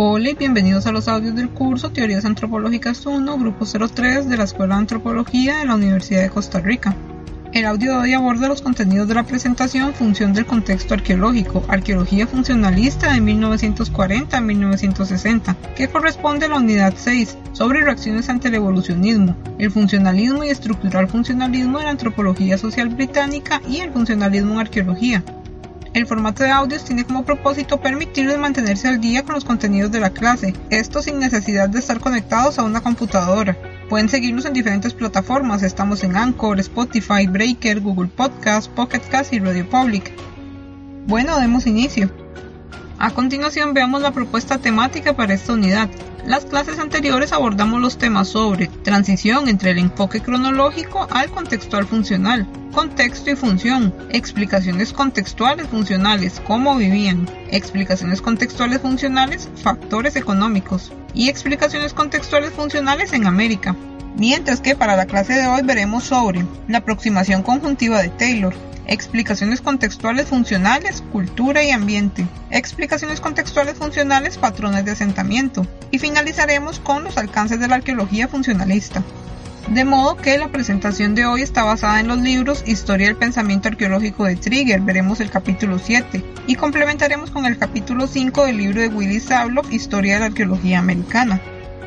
Hola y bienvenidos a los audios del curso Teorías Antropológicas 1, Grupo 03 de la Escuela de Antropología de la Universidad de Costa Rica. El audio de hoy aborda los contenidos de la presentación Función del contexto arqueológico, Arqueología funcionalista de 1940 a 1960, que corresponde a la unidad 6, sobre reacciones ante el evolucionismo, el funcionalismo y estructural funcionalismo de la antropología social británica y el funcionalismo en arqueología. El formato de audios tiene como propósito permitirles mantenerse al día con los contenidos de la clase, esto sin necesidad de estar conectados a una computadora. Pueden seguirnos en diferentes plataformas, estamos en Anchor, Spotify, Breaker, Google Podcast, Pocket Cast y Radio Public. Bueno, demos inicio. A continuación veamos la propuesta temática para esta unidad. Las clases anteriores abordamos los temas sobre transición entre el enfoque cronológico al contextual funcional, contexto y función, explicaciones contextuales funcionales, cómo vivían, explicaciones contextuales funcionales, factores económicos y explicaciones contextuales funcionales en América. Mientras que para la clase de hoy veremos sobre la aproximación conjuntiva de Taylor, explicaciones contextuales funcionales, cultura y ambiente, explicaciones contextuales funcionales, patrones de asentamiento, y finalizaremos con los alcances de la arqueología funcionalista. De modo que la presentación de hoy está basada en los libros Historia del pensamiento arqueológico de Trigger, veremos el capítulo 7, y complementaremos con el capítulo 5 del libro de Willy Sabloff, Historia de la arqueología americana.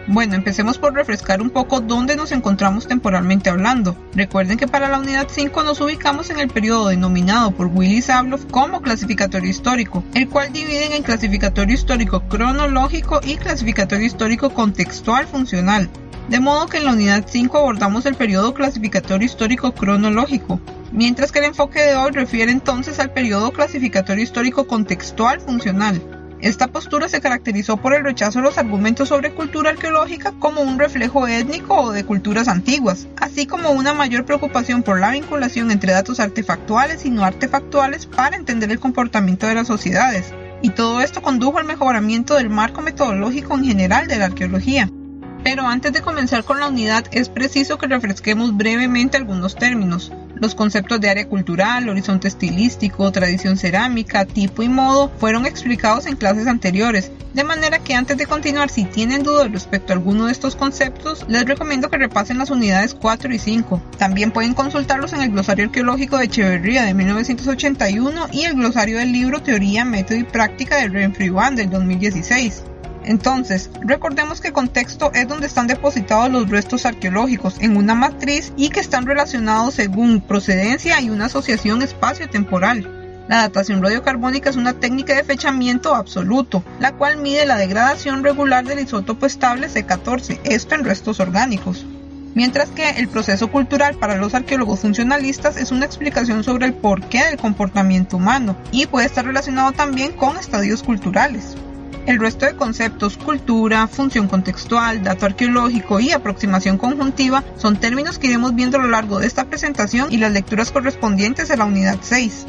Bueno, empecemos por refrescar un poco dónde nos encontramos temporalmente hablando. Recuerden que para la unidad 5 nos ubicamos en el periodo denominado por Willy Sabloff como clasificatorio histórico, el cual dividen en clasificatorio histórico cronológico y clasificatorio histórico contextual funcional. De modo que en la unidad 5 abordamos el periodo clasificatorio histórico cronológico, mientras que el enfoque de hoy refiere entonces al periodo clasificatorio histórico contextual funcional. Esta postura se caracterizó por el rechazo a los argumentos sobre cultura arqueológica como un reflejo étnico o de culturas antiguas, así como una mayor preocupación por la vinculación entre datos artefactuales y no artefactuales para entender el comportamiento de las sociedades. Y todo esto condujo al mejoramiento del marco metodológico en general de la arqueología. Pero antes de comenzar con la unidad es preciso que refresquemos brevemente algunos términos. Los conceptos de área cultural, horizonte estilístico, tradición cerámica, tipo y modo fueron explicados en clases anteriores, de manera que antes de continuar, si tienen dudas respecto a alguno de estos conceptos, les recomiendo que repasen las unidades 4 y 5. También pueden consultarlos en el glosario arqueológico de Echeverría de 1981 y el glosario del libro Teoría, Método y Práctica de Renfrew One del 2016. Entonces, recordemos que contexto es donde están depositados los restos arqueológicos en una matriz y que están relacionados según procedencia y una asociación espacio-temporal. La datación radiocarbónica es una técnica de fechamiento absoluto, la cual mide la degradación regular del isótopo estable C14, esto en restos orgánicos. Mientras que el proceso cultural para los arqueólogos funcionalistas es una explicación sobre el porqué del comportamiento humano y puede estar relacionado también con estadios culturales. El resto de conceptos, cultura, función contextual, dato arqueológico y aproximación conjuntiva son términos que iremos viendo a lo largo de esta presentación y las lecturas correspondientes a la unidad 6.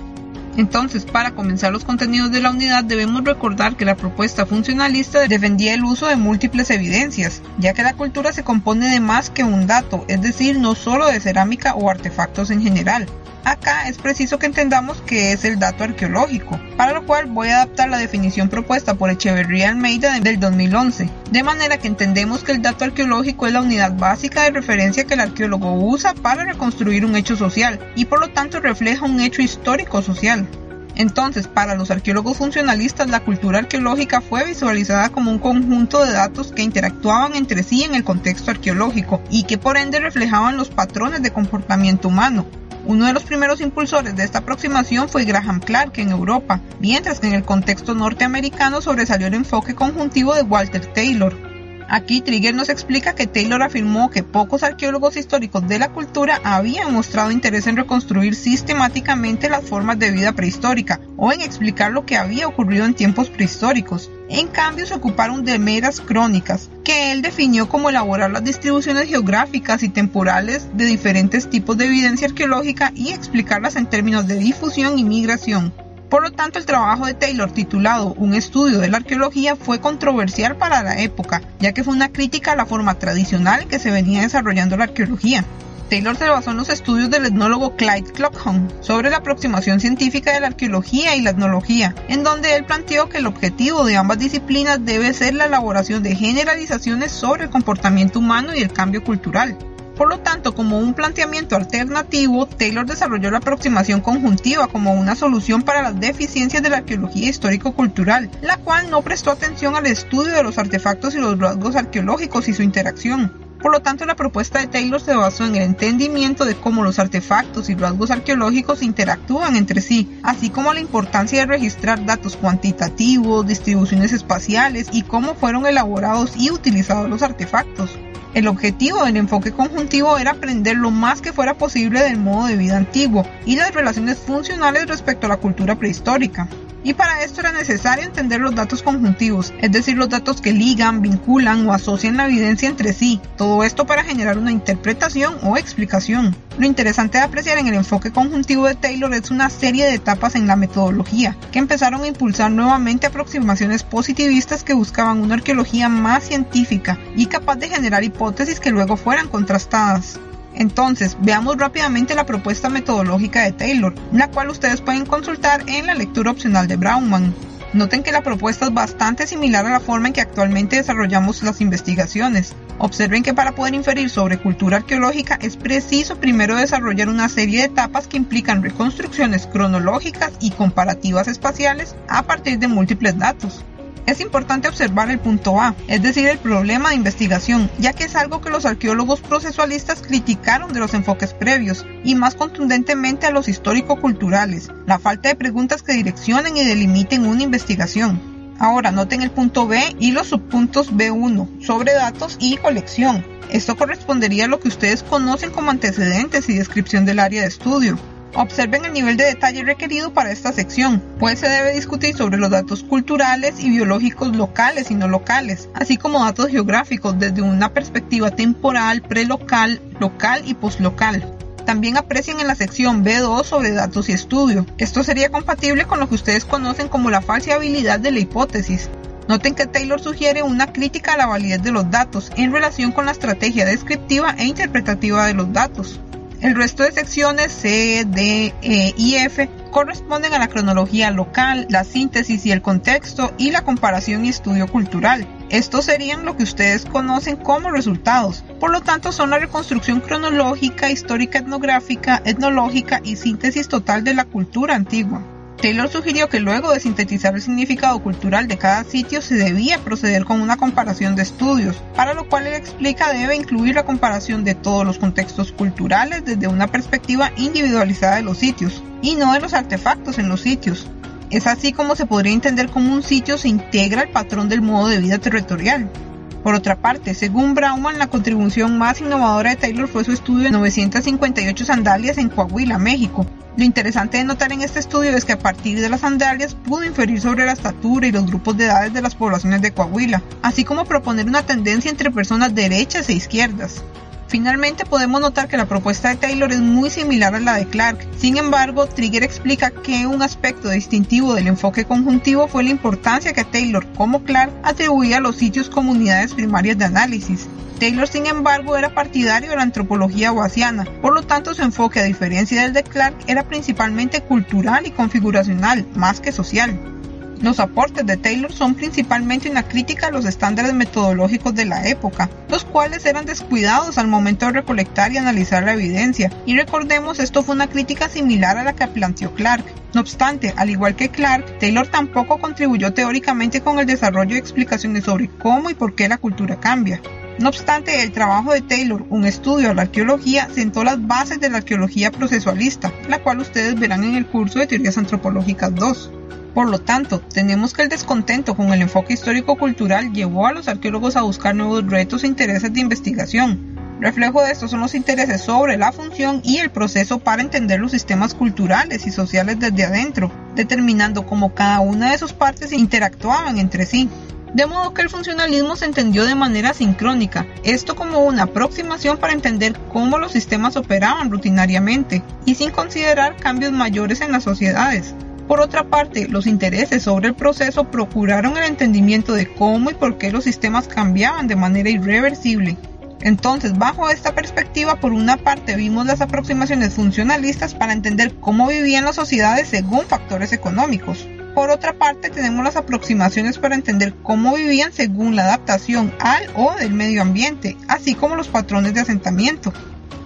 Entonces, para comenzar los contenidos de la unidad debemos recordar que la propuesta funcionalista defendía el uso de múltiples evidencias, ya que la cultura se compone de más que un dato, es decir, no solo de cerámica o artefactos en general. Acá es preciso que entendamos qué es el dato arqueológico, para lo cual voy a adaptar la definición propuesta por Echeverría Almeida del 2011, de manera que entendemos que el dato arqueológico es la unidad básica de referencia que el arqueólogo usa para reconstruir un hecho social y por lo tanto refleja un hecho histórico social. Entonces, para los arqueólogos funcionalistas, la cultura arqueológica fue visualizada como un conjunto de datos que interactuaban entre sí en el contexto arqueológico y que por ende reflejaban los patrones de comportamiento humano, uno de los primeros impulsores de esta aproximación fue Graham Clark en Europa, mientras que en el contexto norteamericano sobresalió el enfoque conjuntivo de Walter Taylor. Aquí Trigger nos explica que Taylor afirmó que pocos arqueólogos históricos de la cultura habían mostrado interés en reconstruir sistemáticamente las formas de vida prehistórica o en explicar lo que había ocurrido en tiempos prehistóricos. En cambio, se ocuparon de meras crónicas, que él definió como elaborar las distribuciones geográficas y temporales de diferentes tipos de evidencia arqueológica y explicarlas en términos de difusión y migración. Por lo tanto, el trabajo de Taylor titulado Un estudio de la arqueología fue controversial para la época, ya que fue una crítica a la forma tradicional que se venía desarrollando la arqueología. Taylor se basó en los estudios del etnólogo Clyde Clockham sobre la aproximación científica de la arqueología y la etnología, en donde él planteó que el objetivo de ambas disciplinas debe ser la elaboración de generalizaciones sobre el comportamiento humano y el cambio cultural. Por lo tanto, como un planteamiento alternativo, Taylor desarrolló la aproximación conjuntiva como una solución para las deficiencias de la arqueología histórico-cultural, la cual no prestó atención al estudio de los artefactos y los rasgos arqueológicos y su interacción. Por lo tanto, la propuesta de Taylor se basó en el entendimiento de cómo los artefactos y rasgos arqueológicos interactúan entre sí, así como la importancia de registrar datos cuantitativos, distribuciones espaciales y cómo fueron elaborados y utilizados los artefactos. El objetivo del enfoque conjuntivo era aprender lo más que fuera posible del modo de vida antiguo y las relaciones funcionales respecto a la cultura prehistórica. Y para esto era necesario entender los datos conjuntivos, es decir, los datos que ligan, vinculan o asocian la evidencia entre sí, todo esto para generar una interpretación o explicación. Lo interesante de apreciar en el enfoque conjuntivo de Taylor es una serie de etapas en la metodología, que empezaron a impulsar nuevamente aproximaciones positivistas que buscaban una arqueología más científica y capaz de generar hipótesis que luego fueran contrastadas. Entonces, veamos rápidamente la propuesta metodológica de Taylor, la cual ustedes pueden consultar en la lectura opcional de Braunman. Noten que la propuesta es bastante similar a la forma en que actualmente desarrollamos las investigaciones. Observen que para poder inferir sobre cultura arqueológica es preciso primero desarrollar una serie de etapas que implican reconstrucciones cronológicas y comparativas espaciales a partir de múltiples datos. Es importante observar el punto A, es decir, el problema de investigación, ya que es algo que los arqueólogos procesualistas criticaron de los enfoques previos, y más contundentemente a los histórico-culturales, la falta de preguntas que direccionen y delimiten una investigación. Ahora noten el punto B y los subpuntos B1 sobre datos y colección. Esto correspondería a lo que ustedes conocen como antecedentes y descripción del área de estudio. Observen el nivel de detalle requerido para esta sección, pues se debe discutir sobre los datos culturales y biológicos locales y no locales, así como datos geográficos desde una perspectiva temporal, prelocal, local y postlocal. También aprecien en la sección B2 sobre datos y estudio. Esto sería compatible con lo que ustedes conocen como la falsibilidad de la hipótesis. Noten que Taylor sugiere una crítica a la validez de los datos en relación con la estrategia descriptiva e interpretativa de los datos. El resto de secciones C, D, E y F corresponden a la cronología local, la síntesis y el contexto y la comparación y estudio cultural. Estos serían lo que ustedes conocen como resultados. Por lo tanto, son la reconstrucción cronológica, histórica etnográfica, etnológica y síntesis total de la cultura antigua. Taylor sugirió que luego de sintetizar el significado cultural de cada sitio se debía proceder con una comparación de estudios, para lo cual él explica debe incluir la comparación de todos los contextos culturales desde una perspectiva individualizada de los sitios, y no de los artefactos en los sitios. Es así como se podría entender cómo un sitio se integra al patrón del modo de vida territorial. Por otra parte, según Brauman, la contribución más innovadora de Taylor fue su estudio de 958 sandalias en Coahuila, México, lo interesante de notar en este estudio es que a partir de las sandalias pudo inferir sobre la estatura y los grupos de edades de las poblaciones de Coahuila, así como proponer una tendencia entre personas derechas e izquierdas. Finalmente podemos notar que la propuesta de Taylor es muy similar a la de Clark, sin embargo Trigger explica que un aspecto distintivo del enfoque conjuntivo fue la importancia que Taylor, como Clark, atribuía a los sitios comunidades primarias de análisis, Taylor, sin embargo, era partidario de la antropología guasiana, por lo tanto su enfoque, a diferencia del de Clark, era principalmente cultural y configuracional, más que social. Los aportes de Taylor son principalmente una crítica a los estándares metodológicos de la época, los cuales eran descuidados al momento de recolectar y analizar la evidencia, y recordemos esto fue una crítica similar a la que planteó Clark. No obstante, al igual que Clark, Taylor tampoco contribuyó teóricamente con el desarrollo de explicaciones sobre cómo y por qué la cultura cambia. No obstante, el trabajo de Taylor, un estudio de la arqueología, sentó las bases de la arqueología procesualista, la cual ustedes verán en el curso de Teorías Antropológicas 2. Por lo tanto, tenemos que el descontento con el enfoque histórico-cultural llevó a los arqueólogos a buscar nuevos retos e intereses de investigación. Reflejo de esto son los intereses sobre la función y el proceso para entender los sistemas culturales y sociales desde adentro, determinando cómo cada una de sus partes interactuaban entre sí de modo que el funcionalismo se entendió de manera sincrónica, esto como una aproximación para entender cómo los sistemas operaban rutinariamente y sin considerar cambios mayores en las sociedades. Por otra parte, los intereses sobre el proceso procuraron el entendimiento de cómo y por qué los sistemas cambiaban de manera irreversible. Entonces, bajo esta perspectiva, por una parte vimos las aproximaciones funcionalistas para entender cómo vivían las sociedades según factores económicos. Por otra parte, tenemos las aproximaciones para entender cómo vivían según la adaptación al o del medio ambiente, así como los patrones de asentamiento.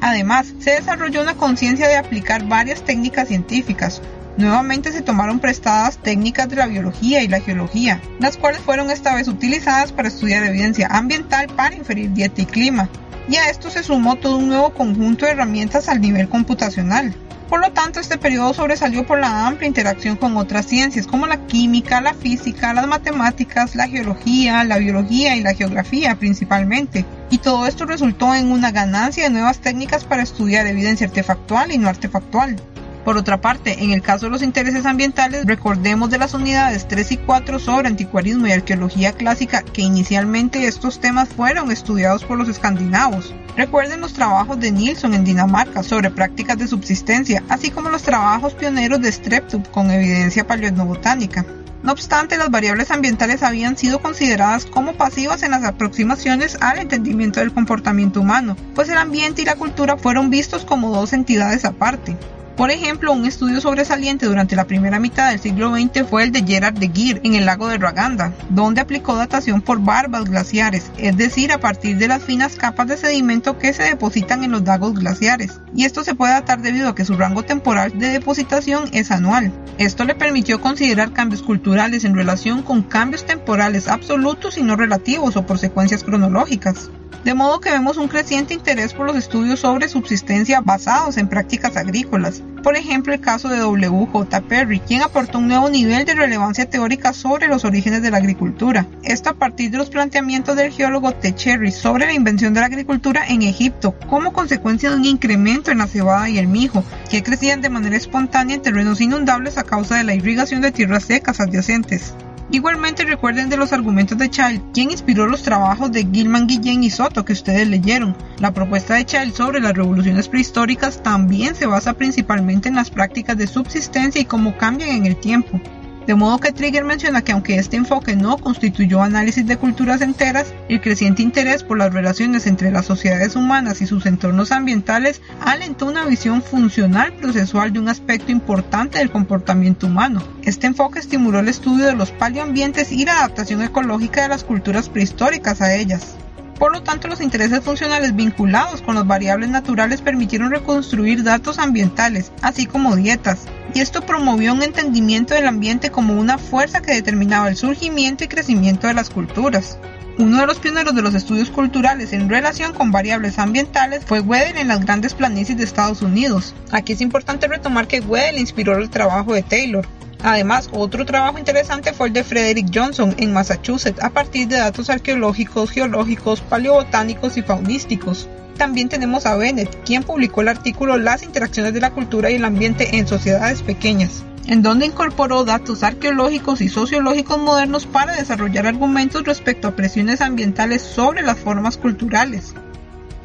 Además, se desarrolló una conciencia de aplicar varias técnicas científicas. Nuevamente se tomaron prestadas técnicas de la biología y la geología, las cuales fueron esta vez utilizadas para estudiar evidencia ambiental para inferir dieta y clima. Y a esto se sumó todo un nuevo conjunto de herramientas al nivel computacional. Por lo tanto, este periodo sobresalió por la amplia interacción con otras ciencias como la química, la física, las matemáticas, la geología, la biología y la geografía principalmente. Y todo esto resultó en una ganancia de nuevas técnicas para estudiar evidencia artefactual y no artefactual. Por otra parte, en el caso de los intereses ambientales, recordemos de las unidades 3 y 4 sobre anticuarismo y arqueología clásica que inicialmente estos temas fueron estudiados por los escandinavos. Recuerden los trabajos de Nilsson en Dinamarca sobre prácticas de subsistencia, así como los trabajos pioneros de Streptub con evidencia paleoetnobotánica. No obstante, las variables ambientales habían sido consideradas como pasivas en las aproximaciones al entendimiento del comportamiento humano, pues el ambiente y la cultura fueron vistos como dos entidades aparte. Por ejemplo, un estudio sobresaliente durante la primera mitad del siglo XX fue el de Gerard de Geer en el lago de Raganda, donde aplicó datación por barbas glaciares, es decir, a partir de las finas capas de sedimento que se depositan en los lagos glaciares. Y esto se puede datar debido a que su rango temporal de depositación es anual. Esto le permitió considerar cambios culturales en relación con cambios temporales absolutos y no relativos o por secuencias cronológicas de modo que vemos un creciente interés por los estudios sobre subsistencia basados en prácticas agrícolas. Por ejemplo, el caso de W. J. Perry, quien aportó un nuevo nivel de relevancia teórica sobre los orígenes de la agricultura. Esto a partir de los planteamientos del geólogo T. Cherry sobre la invención de la agricultura en Egipto como consecuencia de un incremento en la cebada y el mijo, que crecían de manera espontánea en terrenos inundables a causa de la irrigación de tierras secas adyacentes. Igualmente recuerden de los argumentos de Child, quien inspiró los trabajos de Gilman Guillén y Soto que ustedes leyeron. La propuesta de Child sobre las revoluciones prehistóricas también se basa principalmente en las prácticas de subsistencia y cómo cambian en el tiempo. De modo que Trigger menciona que aunque este enfoque no constituyó análisis de culturas enteras, el creciente interés por las relaciones entre las sociedades humanas y sus entornos ambientales alentó una visión funcional procesual de un aspecto importante del comportamiento humano. Este enfoque estimuló el estudio de los paleoambientes y la adaptación ecológica de las culturas prehistóricas a ellas. Por lo tanto, los intereses funcionales vinculados con las variables naturales permitieron reconstruir datos ambientales, así como dietas, y esto promovió un entendimiento del ambiente como una fuerza que determinaba el surgimiento y crecimiento de las culturas. Uno de los pioneros de los estudios culturales en relación con variables ambientales fue Weddell en las grandes planicies de Estados Unidos. Aquí es importante retomar que Weddell inspiró el trabajo de Taylor, Además, otro trabajo interesante fue el de Frederick Johnson en Massachusetts a partir de datos arqueológicos, geológicos, paleobotánicos y faunísticos. También tenemos a Bennett, quien publicó el artículo Las interacciones de la cultura y el ambiente en sociedades pequeñas, en donde incorporó datos arqueológicos y sociológicos modernos para desarrollar argumentos respecto a presiones ambientales sobre las formas culturales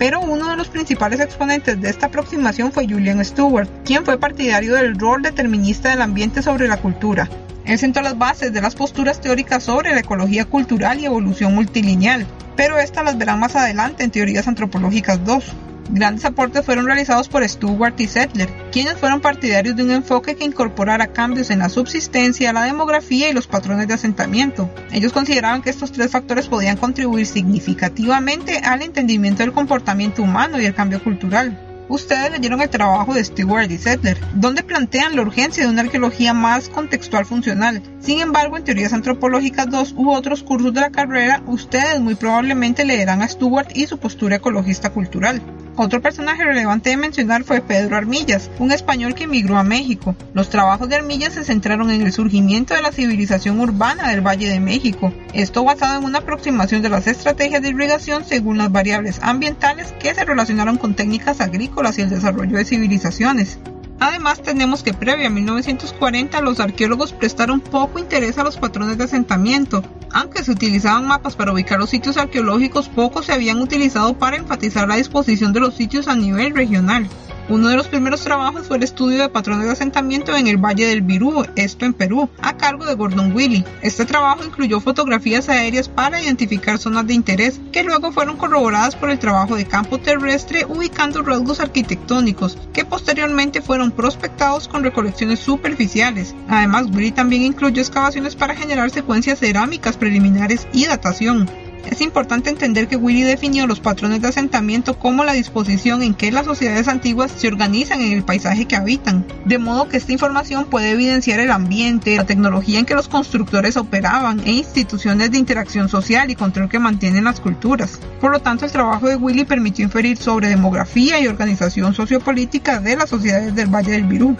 pero uno de los principales exponentes de esta aproximación fue Julian Stewart, quien fue partidario del rol determinista del ambiente sobre la cultura. Él sentó las bases de las posturas teóricas sobre la ecología cultural y evolución multilineal, pero estas las verán más adelante en Teorías Antropológicas 2. Grandes aportes fueron realizados por Stewart y Settler, quienes fueron partidarios de un enfoque que incorporara cambios en la subsistencia, la demografía y los patrones de asentamiento. Ellos consideraban que estos tres factores podían contribuir significativamente al entendimiento del comportamiento humano y el cambio cultural. Ustedes leyeron el trabajo de Stewart y Settler, donde plantean la urgencia de una arqueología más contextual funcional. Sin embargo, en Teorías Antropológicas 2 u otros cursos de la carrera, ustedes muy probablemente leerán a Stewart y su postura ecologista cultural. Otro personaje relevante de mencionar fue Pedro Armillas, un español que emigró a México. Los trabajos de Armillas se centraron en el surgimiento de la civilización urbana del Valle de México, esto basado en una aproximación de las estrategias de irrigación según las variables ambientales que se relacionaron con técnicas agrícolas y el desarrollo de civilizaciones. Además, tenemos que previo a 1940 los arqueólogos prestaron poco interés a los patrones de asentamiento. Aunque se utilizaban mapas para ubicar los sitios arqueológicos, pocos se habían utilizado para enfatizar la disposición de los sitios a nivel regional. Uno de los primeros trabajos fue el estudio de patrones de asentamiento en el Valle del Virú, esto en Perú, a cargo de Gordon Willy. Este trabajo incluyó fotografías aéreas para identificar zonas de interés, que luego fueron corroboradas por el trabajo de campo terrestre ubicando rasgos arquitectónicos, que posteriormente fueron prospectados con recolecciones superficiales. Además, Willy también incluyó excavaciones para generar secuencias cerámicas preliminares y datación. Es importante entender que Willy definió los patrones de asentamiento como la disposición en que las sociedades antiguas se organizan en el paisaje que habitan, de modo que esta información puede evidenciar el ambiente, la tecnología en que los constructores operaban e instituciones de interacción social y control que mantienen las culturas. Por lo tanto, el trabajo de Willy permitió inferir sobre demografía y organización sociopolítica de las sociedades del Valle del Virú.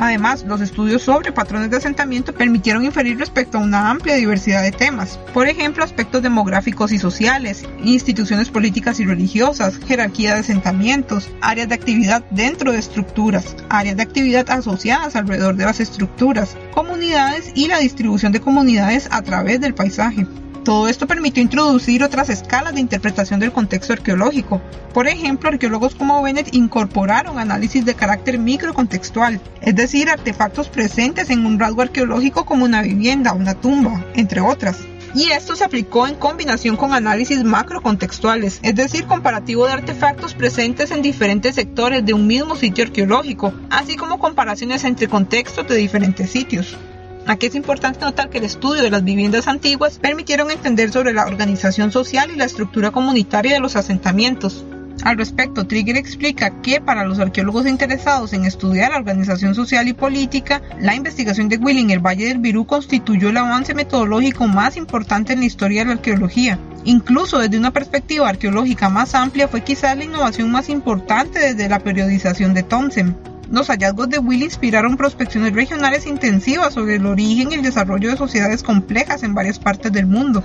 Además, los estudios sobre patrones de asentamiento permitieron inferir respecto a una amplia diversidad de temas, por ejemplo, aspectos demográficos y sociales, instituciones políticas y religiosas, jerarquía de asentamientos, áreas de actividad dentro de estructuras, áreas de actividad asociadas alrededor de las estructuras, comunidades y la distribución de comunidades a través del paisaje. Todo esto permitió introducir otras escalas de interpretación del contexto arqueológico. Por ejemplo, arqueólogos como Bennett incorporaron análisis de carácter microcontextual, es decir, artefactos presentes en un rasgo arqueológico como una vivienda, una tumba, entre otras. Y esto se aplicó en combinación con análisis macrocontextuales, es decir, comparativo de artefactos presentes en diferentes sectores de un mismo sitio arqueológico, así como comparaciones entre contextos de diferentes sitios. Aquí es importante notar que el estudio de las viviendas antiguas permitieron entender sobre la organización social y la estructura comunitaria de los asentamientos. Al respecto, Trigger explica que para los arqueólogos interesados en estudiar la organización social y política, la investigación de Willing el Valle del Virú constituyó el avance metodológico más importante en la historia de la arqueología. Incluso desde una perspectiva arqueológica más amplia fue quizás la innovación más importante desde la periodización de Thompson. Los hallazgos de Will inspiraron prospecciones regionales intensivas sobre el origen y el desarrollo de sociedades complejas en varias partes del mundo.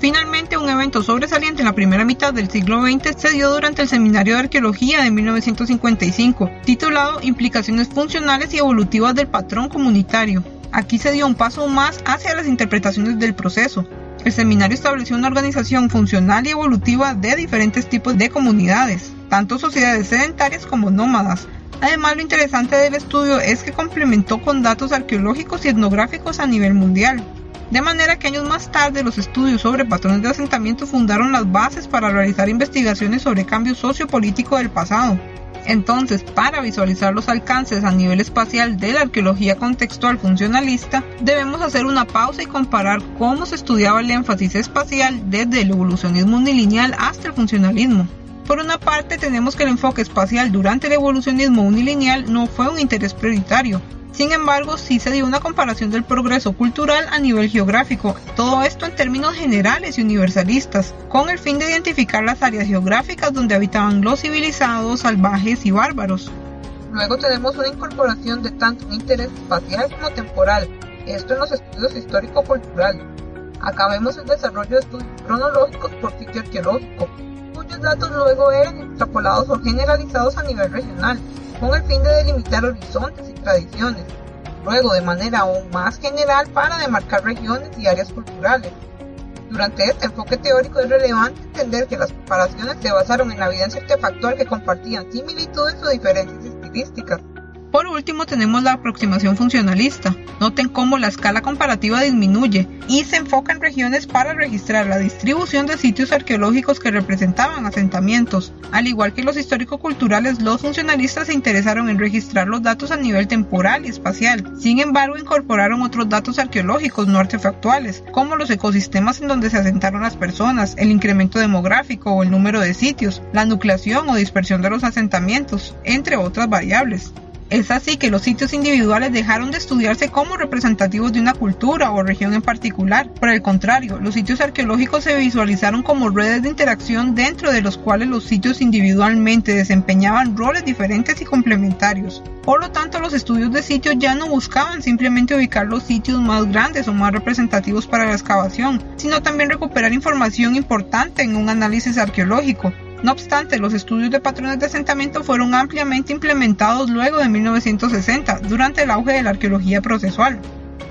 Finalmente, un evento sobresaliente en la primera mitad del siglo XX se dio durante el Seminario de Arqueología de 1955, titulado Implicaciones funcionales y evolutivas del patrón comunitario. Aquí se dio un paso más hacia las interpretaciones del proceso. El seminario estableció una organización funcional y evolutiva de diferentes tipos de comunidades, tanto sociedades sedentarias como nómadas, Además, lo interesante del estudio es que complementó con datos arqueológicos y etnográficos a nivel mundial. De manera que años más tarde los estudios sobre patrones de asentamiento fundaron las bases para realizar investigaciones sobre cambio sociopolítico del pasado. Entonces, para visualizar los alcances a nivel espacial de la arqueología contextual funcionalista, debemos hacer una pausa y comparar cómo se estudiaba el énfasis espacial desde el evolucionismo unilineal hasta el funcionalismo. Por una parte, tenemos que el enfoque espacial durante el evolucionismo unilineal no fue un interés prioritario. Sin embargo, sí se dio una comparación del progreso cultural a nivel geográfico, todo esto en términos generales y universalistas, con el fin de identificar las áreas geográficas donde habitaban los civilizados, salvajes y bárbaros. Luego tenemos una incorporación de tanto un interés espacial como temporal, esto en los estudios histórico-culturales. Acá vemos el desarrollo de estudios cronológicos por sitio arqueológico, cuyos datos luego eran extrapolados o generalizados a nivel regional, con el fin de delimitar horizontes y tradiciones, luego de manera aún más general para demarcar regiones y áreas culturales. Durante este enfoque teórico es relevante entender que las comparaciones se basaron en la evidencia artefactual que compartían similitudes o diferencias estilísticas, por último tenemos la aproximación funcionalista. Noten cómo la escala comparativa disminuye y se enfoca en regiones para registrar la distribución de sitios arqueológicos que representaban asentamientos. Al igual que los histórico-culturales, los funcionalistas se interesaron en registrar los datos a nivel temporal y espacial. Sin embargo, incorporaron otros datos arqueológicos no artefactuales, como los ecosistemas en donde se asentaron las personas, el incremento demográfico o el número de sitios, la nucleación o dispersión de los asentamientos, entre otras variables. Es así que los sitios individuales dejaron de estudiarse como representativos de una cultura o región en particular. Por el contrario, los sitios arqueológicos se visualizaron como redes de interacción dentro de los cuales los sitios individualmente desempeñaban roles diferentes y complementarios. Por lo tanto, los estudios de sitios ya no buscaban simplemente ubicar los sitios más grandes o más representativos para la excavación, sino también recuperar información importante en un análisis arqueológico. No obstante, los estudios de patrones de asentamiento fueron ampliamente implementados luego de 1960, durante el auge de la arqueología procesual.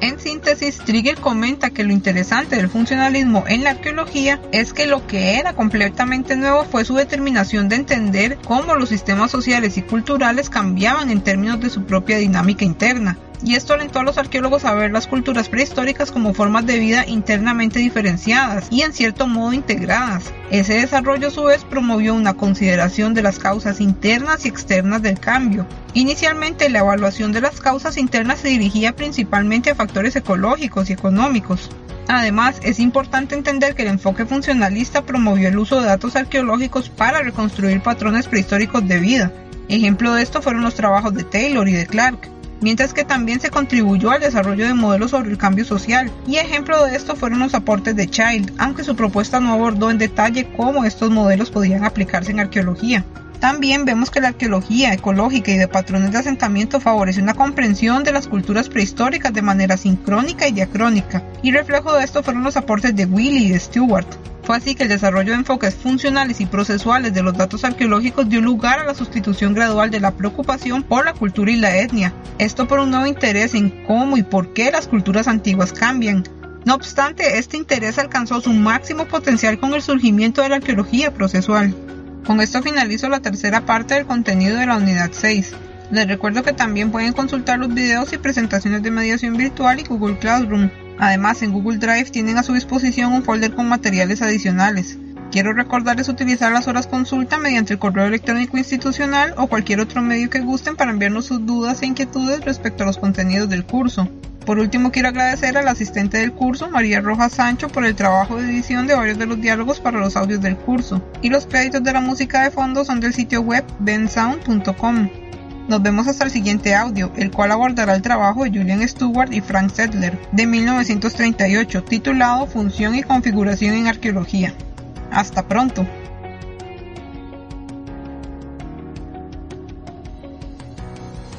En síntesis, Trigger comenta que lo interesante del funcionalismo en la arqueología es que lo que era completamente nuevo fue su determinación de entender cómo los sistemas sociales y culturales cambiaban en términos de su propia dinámica interna, y esto alentó a los arqueólogos a ver las culturas prehistóricas como formas de vida internamente diferenciadas y en cierto modo integradas. Ese desarrollo a su vez promovió una consideración de las causas internas y externas del cambio. Inicialmente la evaluación de las causas internas se dirigía principalmente a factores ecológicos y económicos. Además, es importante entender que el enfoque funcionalista promovió el uso de datos arqueológicos para reconstruir patrones prehistóricos de vida. Ejemplo de esto fueron los trabajos de Taylor y de Clark mientras que también se contribuyó al desarrollo de modelos sobre el cambio social, y ejemplo de esto fueron los aportes de Child, aunque su propuesta no abordó en detalle cómo estos modelos podían aplicarse en arqueología. También vemos que la arqueología ecológica y de patrones de asentamiento favorece una comprensión de las culturas prehistóricas de manera sincrónica y diacrónica, y reflejo de esto fueron los aportes de Willy y de Stewart. Fue así que el desarrollo de enfoques funcionales y procesuales de los datos arqueológicos dio lugar a la sustitución gradual de la preocupación por la cultura y la etnia, esto por un nuevo interés en cómo y por qué las culturas antiguas cambian. No obstante, este interés alcanzó su máximo potencial con el surgimiento de la arqueología procesual. Con esto finalizo la tercera parte del contenido de la unidad 6. Les recuerdo que también pueden consultar los videos y presentaciones de mediación virtual y Google Classroom. Además, en Google Drive tienen a su disposición un folder con materiales adicionales. Quiero recordarles utilizar las horas consulta mediante el correo electrónico institucional o cualquier otro medio que gusten para enviarnos sus dudas e inquietudes respecto a los contenidos del curso. Por último, quiero agradecer al asistente del curso, María Rojas Sancho, por el trabajo de edición de varios de los diálogos para los audios del curso. Y los créditos de la música de fondo son del sitio web bensound.com. Nos vemos hasta el siguiente audio, el cual abordará el trabajo de Julian Stewart y Frank Sedler de 1938, titulado Función y configuración en arqueología. Hasta pronto.